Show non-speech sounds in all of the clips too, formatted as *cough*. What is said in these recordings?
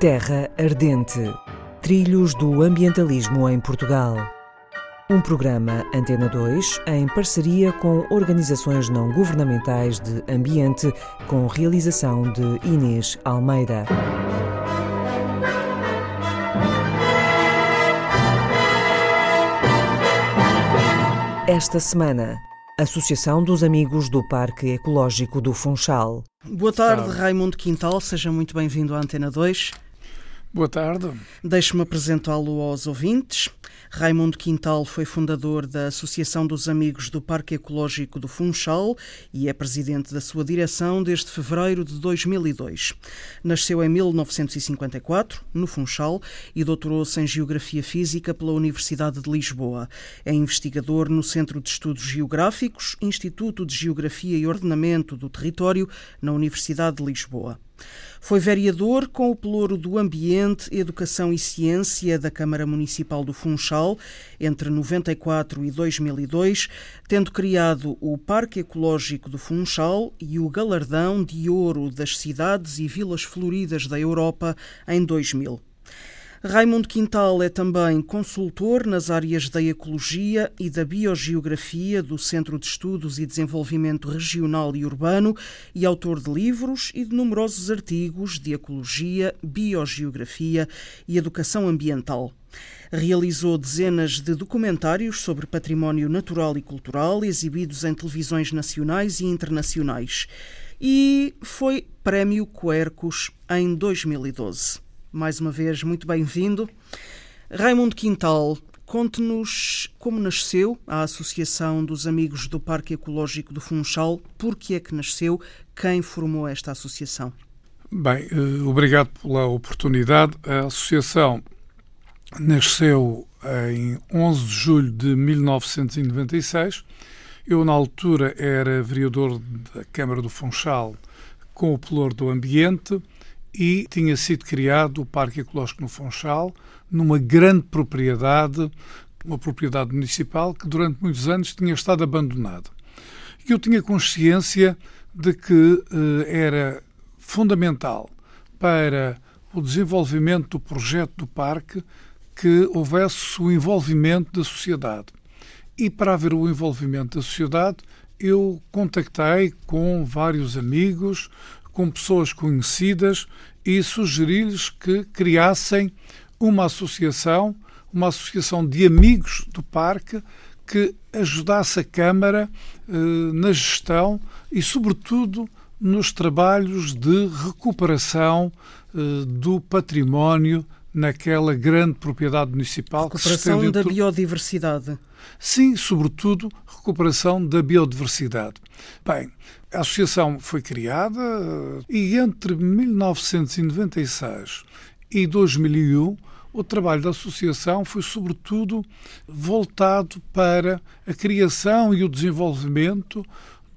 Terra Ardente Trilhos do Ambientalismo em Portugal. Um programa Antena 2 em parceria com organizações não governamentais de ambiente, com realização de Inês Almeida. Esta semana, Associação dos Amigos do Parque Ecológico do Funchal. Boa tarde, Raimundo Quintal, seja muito bem-vindo à Antena 2. Boa tarde. Deixe-me apresentá-lo aos ouvintes. Raimundo Quintal foi fundador da Associação dos Amigos do Parque Ecológico do Funchal e é presidente da sua direção desde fevereiro de 2002. Nasceu em 1954, no Funchal, e doutorou-se em Geografia Física pela Universidade de Lisboa. É investigador no Centro de Estudos Geográficos, Instituto de Geografia e Ordenamento do Território, na Universidade de Lisboa. Foi vereador com o pelouro do Ambiente, Educação e Ciência da Câmara Municipal do Funchal entre 94 e 2002, tendo criado o Parque Ecológico do Funchal e o Galardão de Ouro das Cidades e Vilas Floridas da Europa em 2000. Raimundo Quintal é também consultor nas áreas da ecologia e da biogeografia do Centro de Estudos e Desenvolvimento Regional e Urbano e autor de livros e de numerosos artigos de ecologia, biogeografia e educação ambiental. Realizou dezenas de documentários sobre património natural e cultural exibidos em televisões nacionais e internacionais e foi Prémio Quercus em 2012 mais uma vez, muito bem-vindo. Raimundo Quintal, conte-nos como nasceu a Associação dos Amigos do Parque Ecológico do Funchal, por que é que nasceu, quem formou esta associação? Bem, eh, obrigado pela oportunidade. A associação nasceu em 11 de julho de 1996. Eu, na altura, era vereador da Câmara do Funchal com o Pelour do Ambiente e tinha sido criado o Parque Ecológico no Funchal, numa grande propriedade, uma propriedade municipal que durante muitos anos tinha estado abandonada. E eu tinha consciência de que eh, era fundamental para o desenvolvimento do projeto do parque que houvesse o envolvimento da sociedade. E para haver o envolvimento da sociedade, eu contactei com vários amigos, com pessoas conhecidas e sugeri-lhes que criassem uma associação, uma associação de amigos do parque que ajudasse a Câmara eh, na gestão e, sobretudo, nos trabalhos de recuperação eh, do património naquela grande propriedade municipal. Recuperação da biodiversidade. Sim, sobretudo recuperação da biodiversidade. Bem, a associação foi criada e entre 1996 e 2001 o trabalho da associação foi sobretudo voltado para a criação e o desenvolvimento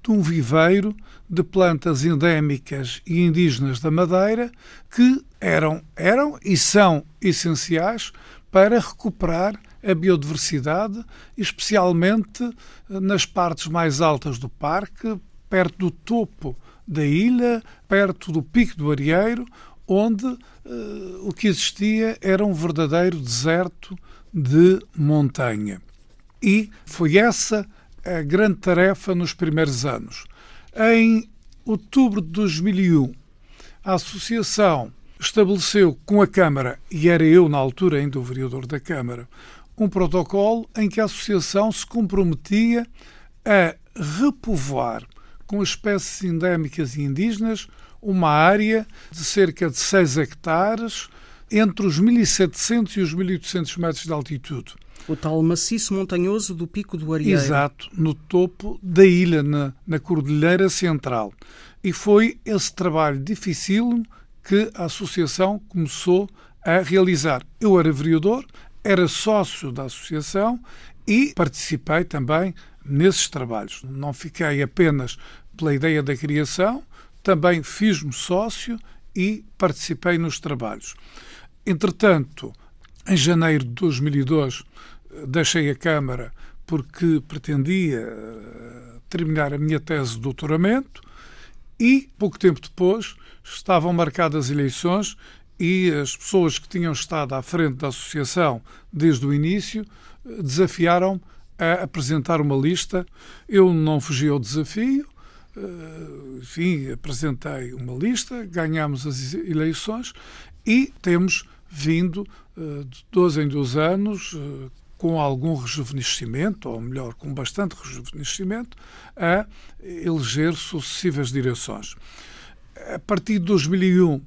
de um viveiro de plantas endémicas e indígenas da Madeira que eram, eram e são essenciais para recuperar a biodiversidade, especialmente nas partes mais altas do parque, perto do topo da ilha, perto do Pico do Arieiro, onde uh, o que existia era um verdadeiro deserto de montanha. E foi essa a grande tarefa nos primeiros anos. Em outubro de 2001, a Associação estabeleceu com a Câmara, e era eu na altura ainda o vereador da Câmara, um protocolo em que a Associação se comprometia a repovoar com espécies endémicas e indígenas, uma área de cerca de 6 hectares entre os 1.700 e os 1.800 metros de altitude. O tal maciço montanhoso do Pico do Arieiro. Exato, no topo da ilha, na, na Cordilheira Central. E foi esse trabalho difícil que a associação começou a realizar. Eu era vereador, era sócio da associação e participei também nesses trabalhos. Não fiquei apenas pela ideia da criação, também fiz-me sócio e participei nos trabalhos. Entretanto, em janeiro de 2002, deixei a Câmara porque pretendia eh, terminar a minha tese de doutoramento e, pouco tempo depois, estavam marcadas eleições e as pessoas que tinham estado à frente da associação desde o início desafiaram a apresentar uma lista. Eu não fugi ao desafio, eh, enfim, apresentei uma lista, ganhamos as eleições e temos vindo eh, de dois em dois anos, eh, com algum rejuvenescimento, ou melhor, com bastante rejuvenescimento, a eleger sucessivas direções. A partir de 2001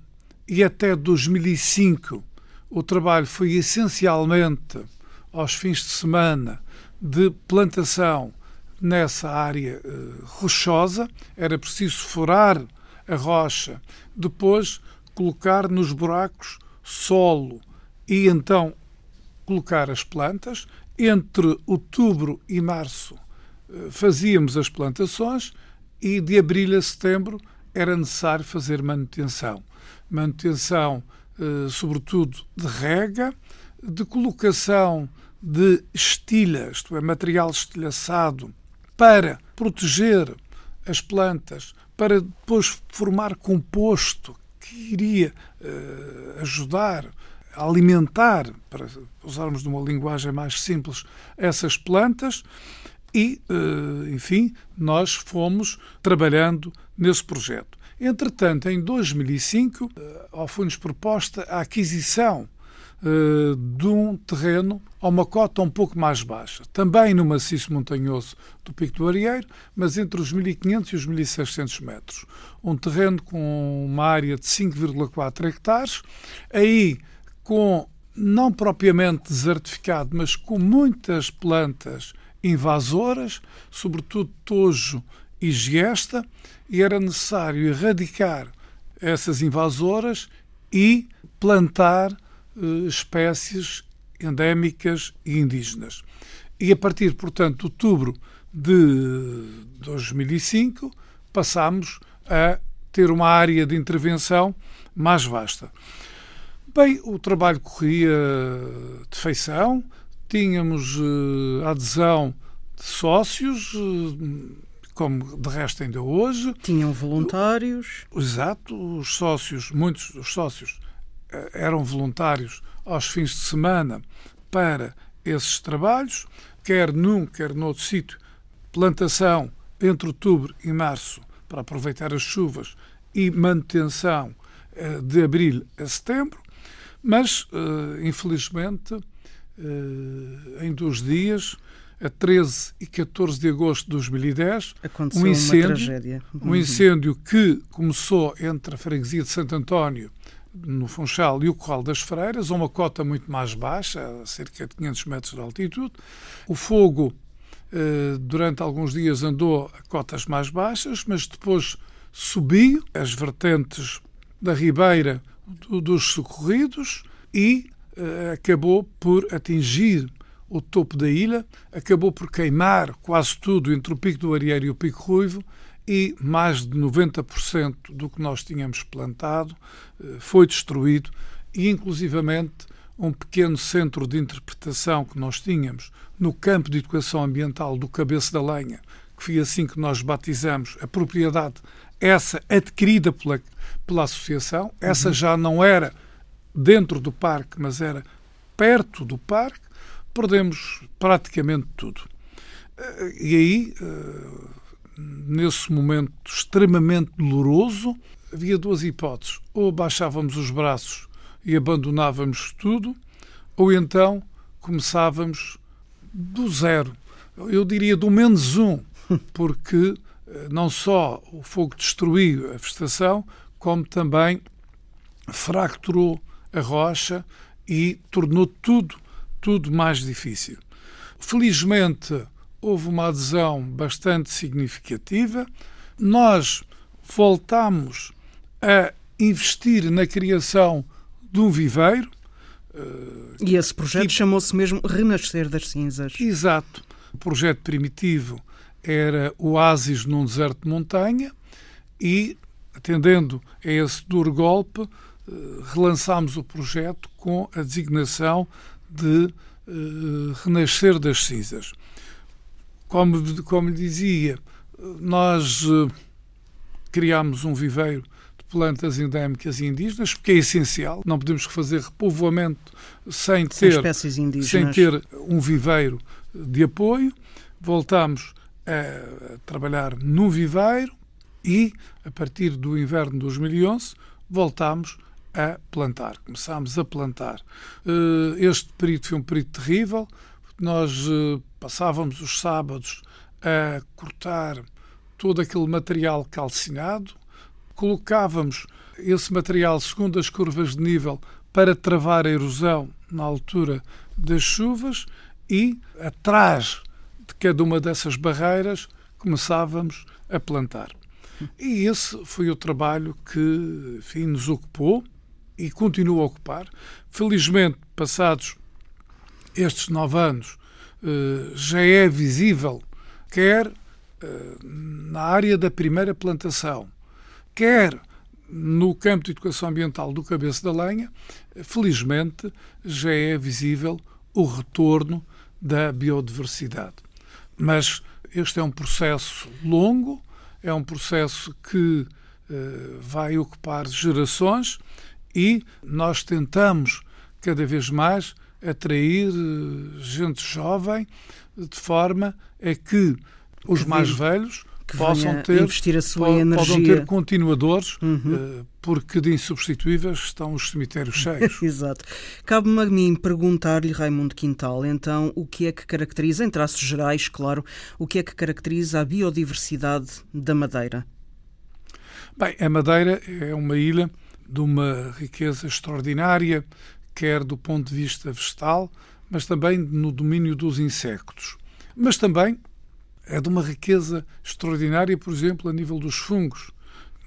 e até 2005, o trabalho foi essencialmente aos fins de semana de plantação nessa área uh, rochosa, era preciso furar a rocha, depois colocar nos buracos solo e então colocar as plantas. Entre outubro e março uh, fazíamos as plantações e de abril a setembro era necessário fazer manutenção. Manutenção, uh, sobretudo, de rega, de colocação de estilhas, isto é, material estilhaçado, para proteger as plantas, para depois formar composto que iria uh, ajudar a alimentar, para usarmos de uma linguagem mais simples, essas plantas. E, uh, enfim, nós fomos trabalhando nesse projeto. Entretanto, em 2005, uh, foi-nos proposta a aquisição uh, de um terreno a uma cota um pouco mais baixa, também no maciço montanhoso do Pico do Arieiro, mas entre os 1.500 e os 1.600 metros. Um terreno com uma área de 5,4 hectares, aí com não propriamente desertificado, mas com muitas plantas invasoras, sobretudo tojo e giesta, e era necessário erradicar essas invasoras e plantar eh, espécies endémicas e indígenas. E a partir, portanto, de outubro de 2005, passámos a ter uma área de intervenção mais vasta. Bem, o trabalho corria de feição, tínhamos uh, adesão de sócios, uh, como de resto ainda hoje. Tinham voluntários. Exato, os sócios, muitos dos sócios eh, eram voluntários aos fins de semana para esses trabalhos, quer num, quer noutro sítio, plantação entre outubro e março para aproveitar as chuvas e manutenção eh, de abril a setembro, mas eh, infelizmente em dois dias, a 13 e 14 de agosto de 2010, Aconteceu um incêndio, um incêndio que começou entre a freguesia de Santo António no Funchal e o Corral das Freiras, a uma cota muito mais baixa, a cerca de 500 metros de altitude. O fogo, eh, durante alguns dias, andou a cotas mais baixas, mas depois subiu as vertentes da ribeira dos socorridos e eh, acabou por atingir o topo da ilha, acabou por queimar quase tudo entre o Pico do Arieiro e o Pico Ruivo e mais de 90% do que nós tínhamos plantado eh, foi destruído e, inclusivamente, um pequeno centro de interpretação que nós tínhamos no campo de educação ambiental do Cabeça da Lenha, que foi assim que nós batizamos a propriedade, essa adquirida pela, pela associação, essa uhum. já não era dentro do parque, mas era perto do parque, perdemos praticamente tudo. Eh, e aí eh, nesse momento extremamente doloroso, havia duas hipóteses. Ou baixávamos os braços e abandonávamos tudo, ou então começávamos do zero. Eu diria do menos um, *laughs* porque eh, não só o fogo destruiu a vegetação, como também fracturou a rocha e tornou tudo, tudo mais difícil. Felizmente, houve uma adesão bastante significativa. Nós voltamos a investir na criação de um viveiro. E esse projeto chamou-se mesmo Renascer das Cinzas. Exato. O projeto primitivo era Oásis num deserto de montanha e, atendendo a esse duro golpe, eh, relançámos o projeto com a designação de uh, Renascer das Cinzas. Como, como dizia, nós uh, criámos um viveiro de plantas endémicas indígenas, porque é essencial. Não podemos fazer repovoamento sem ter, indígenas. sem ter um viveiro de apoio. Voltamos a trabalhar num viveiro e, a partir do inverno de 2011, voltámos a plantar. Começámos a plantar. Eh, este período foi um período terrível. Nós eh, passávamos os sábados a cortar todo aquele material calcinado, colocávamos esse material segundo as curvas de nível para travar a erosão na altura das chuvas e atrás de cada uma dessas barreiras começávamos a plantar. E esse foi o trabalho que enfim, nos ocupou e continua a ocupar. Felizmente, passados estes nove anos, eh, já é visível, quer eh, na área da primeira plantação, quer no campo de educação ambiental do Cabeça da Lenha, felizmente já é visível o retorno da biodiversidade. Mas este é um processo longo, é um processo que uh, vai ocupar gerações e nós tentamos cada vez mais atrair eh, gente jovem de forma a que os que mais velhos que possam ter, investir a sua energia. ter continuadores, uhum. uh, porque de insubstituíveis estão os cemitérios cheios. *laughs* Exato. Cabe-me a mim perguntar-lhe, Raimundo Quintal, então, o que é que caracteriza, em traços gerais, claro, o que é que caracteriza a biodiversidade da Madeira? Bem, a Madeira é uma ilha de uma riqueza extraordinária, quer do ponto de vista vegetal, mas também no domínio dos insectos. Mas também é de uma riqueza extraordinária, por exemplo, a nível dos fungos.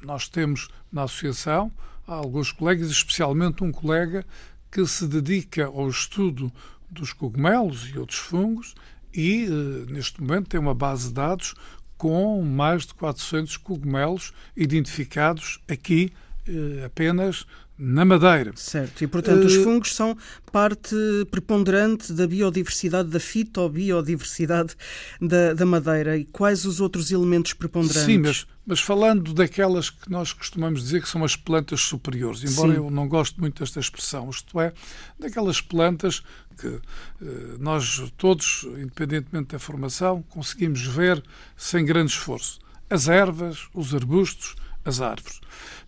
Nós temos na associação alguns colegas, especialmente um colega que se dedica ao estudo dos cogumelos e outros fungos e, eh, neste momento, tem uma base de dados com mais de 400 cogumelos identificados aqui apenas na Madeira. Certo, e portanto uh, os fungos são parte preponderante da biodiversidade, da fitobiodiversidade da, da Madeira. E quais os outros elementos preponderantes? Sim, mas, mas falando daquelas que nós costumamos dizer que são as plantas superiores, embora Sim. eu não goste muito desta expressão, isto é, daquelas plantas que uh, nós todos, independentemente da formação, conseguimos ver sem grande esforço. As ervas, os arbustos, as árvores.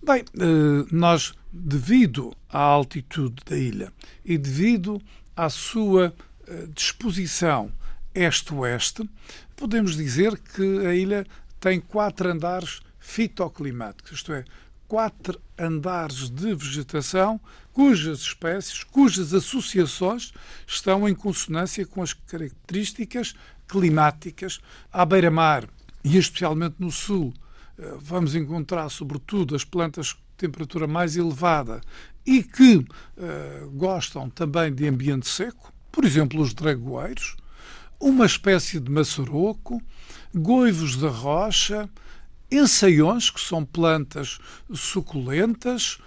Bem, uh, nós devido à altitude da ilha e devido à sua eh, disposição este-oeste, podemos dizer que a ilha tem quatro andares fitoclimáticos, isto é, quatro andares de vegetação cujas espécies, cujas associações estão em consonância com as características climáticas à beira-mar e especialmente no sul. Eh, vamos encontrar, sobretudo, as plantas temperatura mais elevada e que uh, gostam também de ambiente seco, por exemplo, os dragoeiros, uma espécie de maçaroco, goivos da rocha, ensaiões, que são plantas suculentas,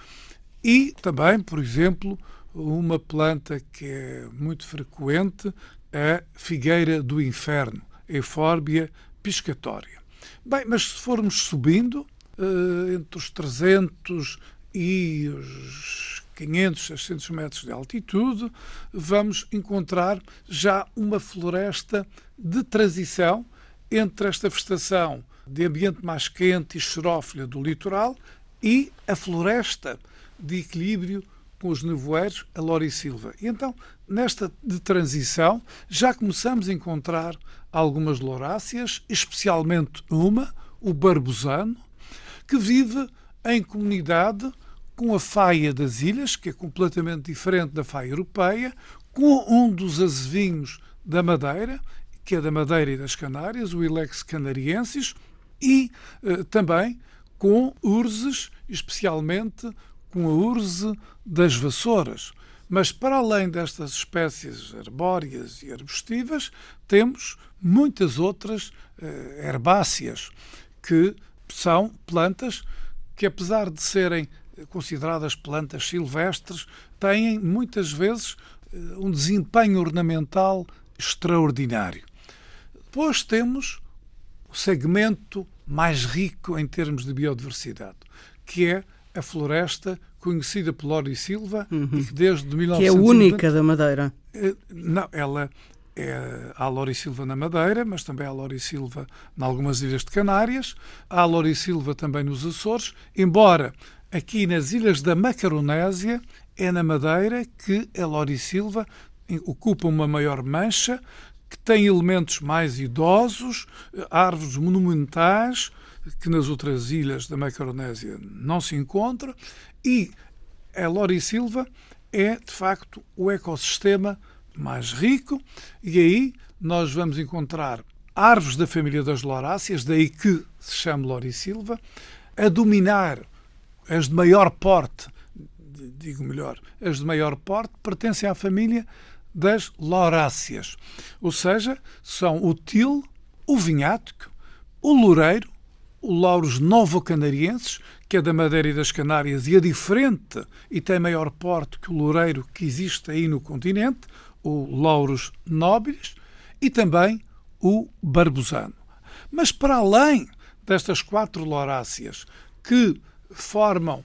e também, por exemplo, uma planta que é muito frequente, a figueira do inferno, Euphorbia piscatória. Bem, mas se formos subindo, uh, entre os 300 e os 500, 600 metros de altitude, vamos encontrar já uma floresta de transição entre esta vegetação de ambiente mais quente e xerófila do litoral e a floresta de equilíbrio com os nevoeiros, a Lorisilva. E então, nesta de transição, já começamos a encontrar algumas louráceas, especialmente uma, o barbusano, que vive em comunidade com a faia das ilhas, que é completamente diferente da faia europeia, com um dos azevinhos da Madeira, que é da Madeira e das Canárias, o Ilex canariensis, e eh, também com urzes, especialmente com a urze das vassouras. Mas para além destas espécies arbóreas e arbustivas, temos muitas outras eh, herbáceas que são plantas que, apesar de serem consideradas plantas silvestres, têm muitas vezes eh, um desempenho ornamental extraordinário. Depois temos o segmento mais rico em termos de biodiversidade, que é a floresta conhecida por Lori Silva uhum. e que desde 1950... Que é a única da Madeira. Eh, não, ela é a Lori Silva na Madeira, mas também há Lori Silva em algumas ilhas de Canárias, há Lori Silva também nos Açores, embora aqui nas ilhas da Macaronésia é na Madeira que a Lori Silva ocupa uma maior mancha, que tem elementos mais idosos, árvores monumentais, que nas outras ilhas da Macaronésia não se encontra, e a Lori Silva é, de facto, o ecossistema mais rico, e aí nós vamos encontrar árvores da família das Loráceas, daí que se chama Lori Silva, a dominar as de maior porte, digo melhor, as de maior porte pertencem à família das Loráceas, ou seja, são o til, o vinhático, o loureiro, o lauros novo-canarienses, que é da Madeira e das Canárias e é diferente e tem maior porte que o loureiro que existe aí no continente, o lauros nobilis, e também o barbusano. Mas para além destas quatro loráceas que formam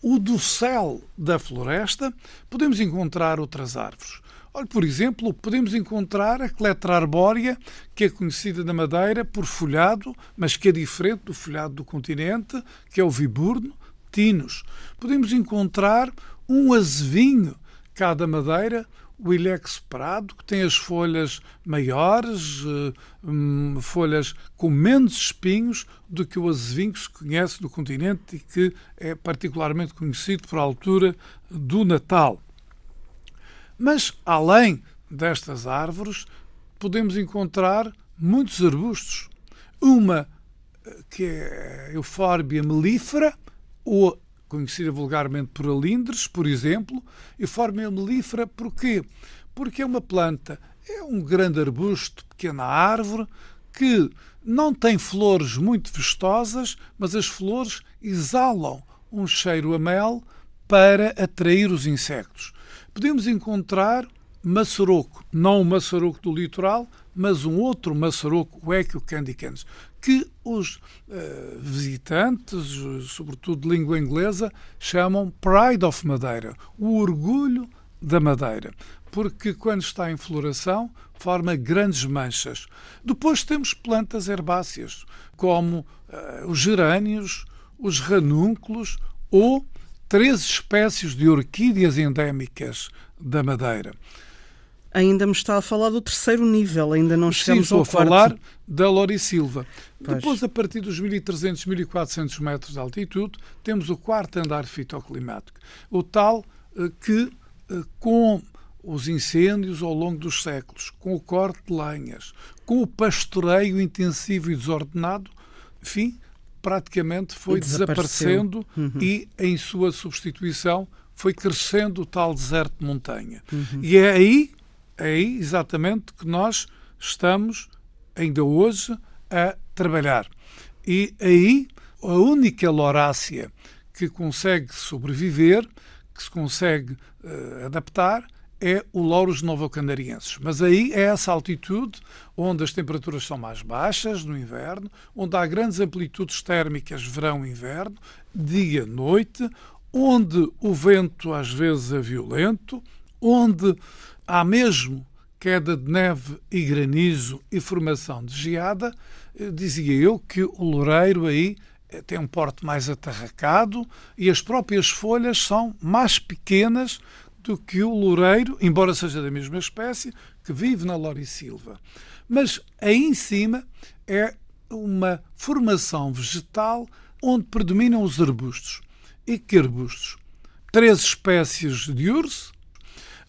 o dossel da floresta, podemos encontrar outras árvores. Olha, por exemplo, podemos encontrar a cletra arbórea, que é conhecida na Madeira por folhado, mas que é diferente do folhado do continente, que é o viburno, tinus. Podemos encontrar um azevinho cá da Madeira, o ilex prado, que tem as folhas maiores, eh, hum, folhas com menos espinhos do que o azevinho que se conhece no continente e que é particularmente conhecido por altura do Natal. Mas, além destas árvores, podemos encontrar muitos arbustos. Uma eh, que é a eufórbia melífera, ou conhecida vulgarmente por alindres, por exemplo. Eufórbia melífera porquê? Porque é uma planta, é um grande arbusto, pequena árvore, que não tem flores muito vistosas, mas as flores exalam um cheiro a mel para atrair os insectos podemos encontrar maçaroco, não o maçaroco do litoral, mas um outro maçaroco, o Equio candicans, que os uh, visitantes, sobretudo de língua inglesa, chamam Pride of Madeira, o orgulho da Madeira, porque quando está em floração forma grandes manchas. Depois temos plantas herbáceas, como uh, os gerânios, os ranúnculos ou três espécies de orquídeas endémicas da Madeira. Ainda me está a falar do terceiro nível, ainda não chegamos Sim, ao quarto. a falar da Lorisilva. Pois. Depois, a partir dos 1300, 1400 metros de altitude, temos o quarto andar fitoclimático. O tal eh, que, eh, com os incêndios ao longo dos séculos, com o corte de lenhas, com o pastoreio intensivo e desordenado, enfim, praticamente foi desaparecendo uhum. e, em sua substituição, foi crescendo o tal deserto de montanha. Uhum. E é aí, é aí exatamente que nós estamos, ainda hoje, a trabalhar. E aí, a única lorácea que consegue sobreviver, que se consegue uh, adaptar, é o Lauros novo-canarienses. Mas aí é essa altitude onde as temperaturas são mais baixas no inverno, onde há grandes amplitudes térmicas verão e inverno, dia noite, onde o vento às vezes é violento, onde há mesmo queda de neve e granizo e formação de geada, eh, dizia eu que o loureiro aí eh, tem um porte mais atarracado e as próprias folhas são mais pequenas do que o loureiro, embora seja da mesma espécie, que vive na Lorisilva. Mas aí em cima é uma formação vegetal onde predominam os arbustos. E que arbustos? Três espécies de urso,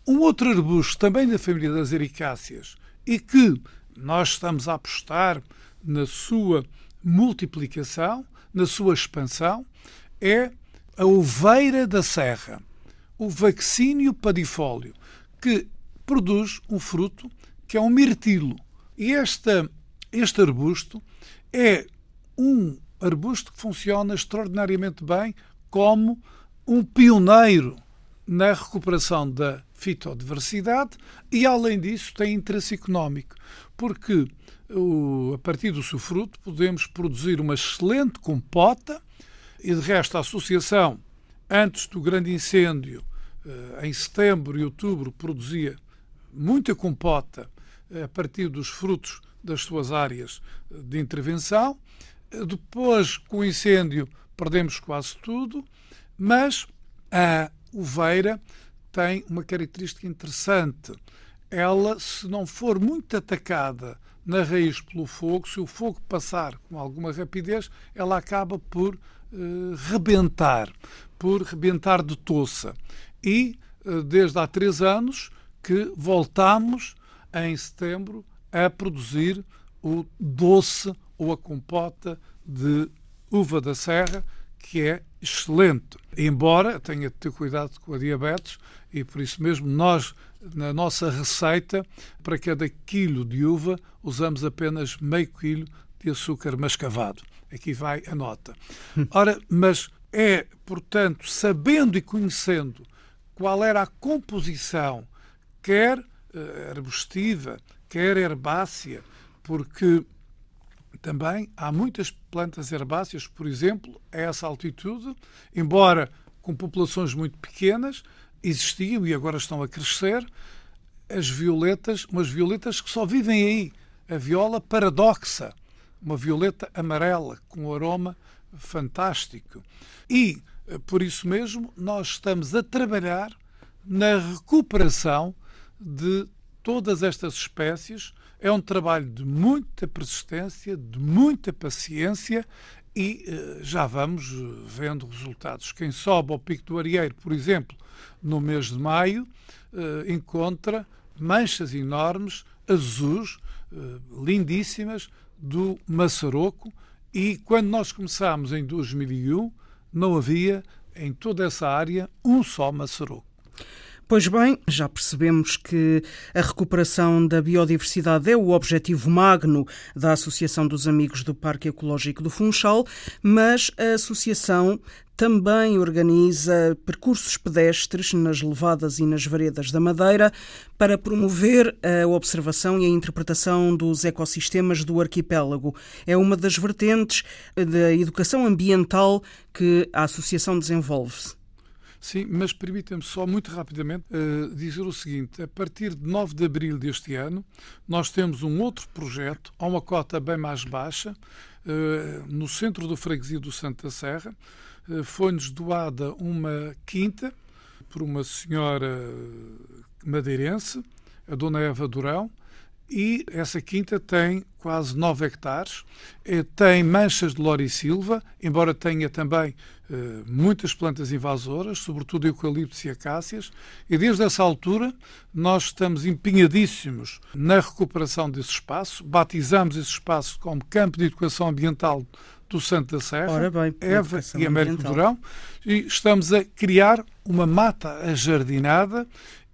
um outro arbusto também da família das ericáceas e que nós estamos a apostar na sua multiplicação, na sua expansão, é a oveira da serra o vaccínio padifólio, que produz um fruto que é um mirtilo. E esta, este arbusto é um arbusto que funciona extraordinariamente bem como um pioneiro na recuperação da fitodiversidade e, além disso, tem interesse económico, porque o, a partir do seu fruto podemos produzir uma excelente compota e, de resto, a associação antes do grande incêndio, em setembro e outubro, produzia muita compota a partir dos frutos das suas áreas de intervenção. Depois, com o incêndio, perdemos quase tudo, mas a uveira tem uma característica interessante. Ela, se não for muito atacada na raiz pelo fogo, se o fogo passar com alguma rapidez, ela acaba por rebentar, por rebentar de toça. E uh, desde há três anos que voltamos em setembro a produzir o doce ou a compota de uva da serra, que é excelente. Embora tenha de ter cuidado com a diabetes e por isso mesmo nós, na nossa receita, para cada quilo de uva, usamos apenas meio quilo de açúcar mascavado. Aqui vai a nota. *laughs* Ora, mas é, portanto, sabendo e conhecendo qual era a composição, quer uh, arbustiva, quer herbácea, porque também há muitas plantas herbáceas, por exemplo, a essa altitude, embora com populações muito pequenas, existiam e agora estão a crescer as violetas, umas violetas que só vivem aí. A viola paradoxa, uma violeta amarela com um aroma fantástico. E, eh, por isso mesmo, nós estamos a trabalhar na recuperação de todas estas espécies é um trabalho de muita persistência, de muita paciência e eh, já vamos eh, vendo resultados. Quem sobe ao Pico do Arieiro, por exemplo, no mês de maio, eh, encontra manchas enormes, azuis, lindíssimas, do maçaroco e quando nós começámos em 2001, não havia em toda essa área um só maçaroco. Pois bem, já percebemos que a recuperação da biodiversidade é o objetivo magno da Associação dos Amigos do Parque Ecológico do Funchal, mas a associação também organiza percursos pedestres nas levadas e nas veredas da Madeira para promover a observação e a interpretação dos ecossistemas do arquipélago. É uma das vertentes da educação ambiental que a associação desenvolve. Sim, mas permitam-me só muito rapidamente uh, dizer o seguinte: a partir de 9 de abril deste ano, nós temos um outro projeto a uma cota bem mais baixa, uh, no centro do freguesia do Santa Serra. Uh, Foi-nos doada uma quinta por uma senhora madeirense, a dona Eva Durão, e essa quinta tem quase 9 hectares, tem manchas de lorisilva, embora tenha também eh, muitas plantas invasoras, sobretudo eucaliptos e acácias, e desde essa altura nós estamos empenhadíssimos na recuperação desse espaço, batizamos esse espaço como Campo de Educação Ambiental do Santo da Serra, bem, Eva e Américo Durão, e estamos a criar uma mata ajardinada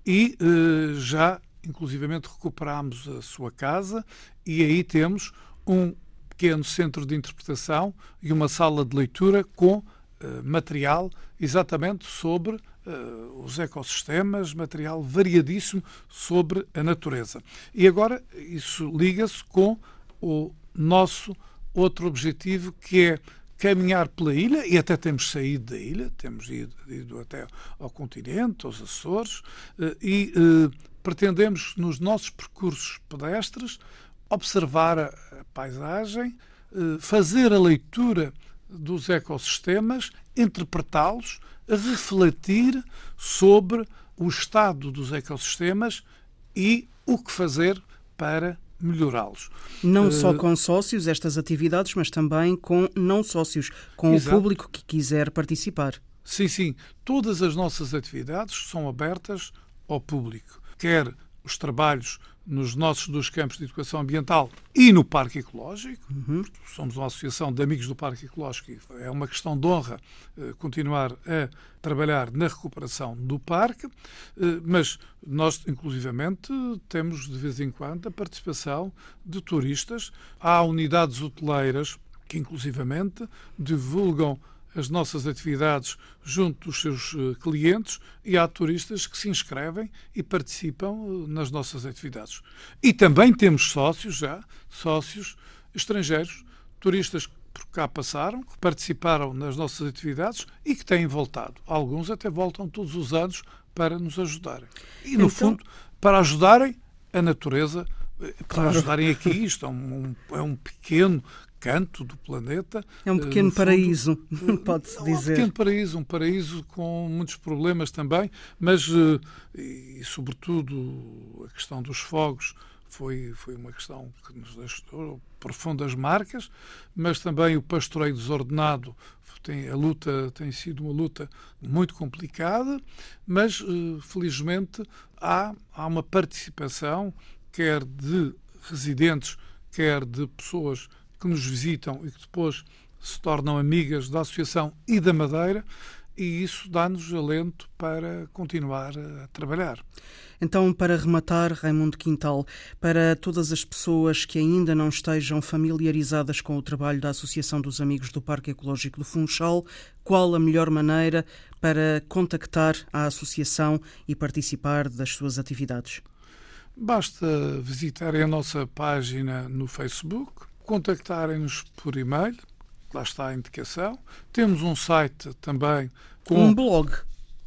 e uh, já inclusivamente recuperámos a sua casa e aí temos um pequeno centro de interpretação e uma sala de leitura com eh, material exatamente sobre uh, os ecossistemas, material variadíssimo sobre a natureza. E agora isso liga-se com o nosso outro objetivo que é caminhar pela ilha, e até temos saído da ilha, temos ido, ido até ao continente, aos Açores, uh, e uh, pretendemos, nos nossos percursos pedestres, observar a, a paisagem, fazer a leitura dos ecossistemas, interpretá-los, refletir sobre o estado dos ecossistemas e o que fazer para melhorá-los. Não uh, só com sócios estas atividades, mas também com não sócios, com exato. o público que quiser participar. Sim, sim. Todas as nossas atividades são abertas ao público. Quer os trabalhos nos nossos dois campos de educação ambiental e no Parque Ecológico. Uhum. Somos uma associação de amigos do Parque Ecológico e é uma questão de honra eh, continuar a trabalhar na recuperação do parque, eh, mas nós, inclusivamente, temos de vez em quando a participação de turistas. Há unidades hoteleiras que, inclusivamente, divulgam as nossas atividades junto dos seus eh, clientes e há turistas que se inscrevem e participam eh, nas nossas atividades. E também temos sócios já, sócios estrangeiros, turistas por cá passaram, que participaram nas nossas atividades e que têm voltado. Alguns até voltam todos os anos para nos ajudarem. E, no então... fundo, para ajudarem a natureza, eh, para claro. ajudarem aqui. Isto é um, é um pequeno canto do planeta. É um pequeno fundo, paraíso, *laughs* pode-se dizer. É um pequeno paraíso, um paraíso com muitos problemas também, mas, eh, e, sobretudo, a questão dos fogos foi, foi uma questão que nos deixou profundas marcas, mas também o pastoreio desordenado tem, a luta tem sido uma luta muito complicada, mas eh, felizmente há, há uma participação, quer de residentes, quer de pessoas que nos visitam e que depois se tornam amigas da Associação e da Madeira, e isso dá-nos alento para continuar a trabalhar. Então, para rematar, Raimundo Quintal, para todas as pessoas que ainda não estejam familiarizadas com o trabalho da Associação dos Amigos do Parque Ecológico do Funchal, qual a melhor maneira para contactar a associação e participar das suas atividades? Basta visitarem a nossa página no Facebook, contactarem-nos por e-mail, lá está a indicação. Temos um site também com. Um blog.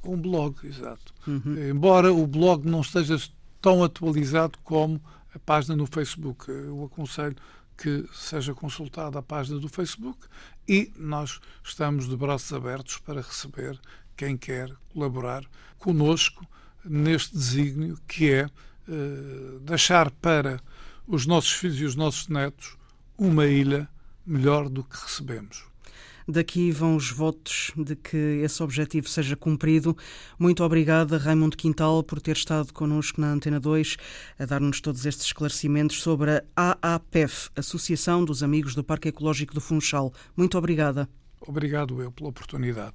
Um blog, exato. Uhum. Embora o blog não esteja tão atualizado como a página no Facebook. Eu aconselho que seja consultada a página do Facebook e nós estamos de braços abertos para receber quem quer colaborar conosco neste desígnio que é uh, deixar para os nossos filhos e os nossos netos uma ilha melhor do que recebemos. Daqui vão os votos de que esse objetivo seja cumprido. Muito obrigada, Raimundo Quintal, por ter estado connosco na Antena 2 a dar-nos todos estes esclarecimentos sobre a AAPEF, Associação dos Amigos do Parque Ecológico do Funchal. Muito obrigada. Obrigado eu pela oportunidade.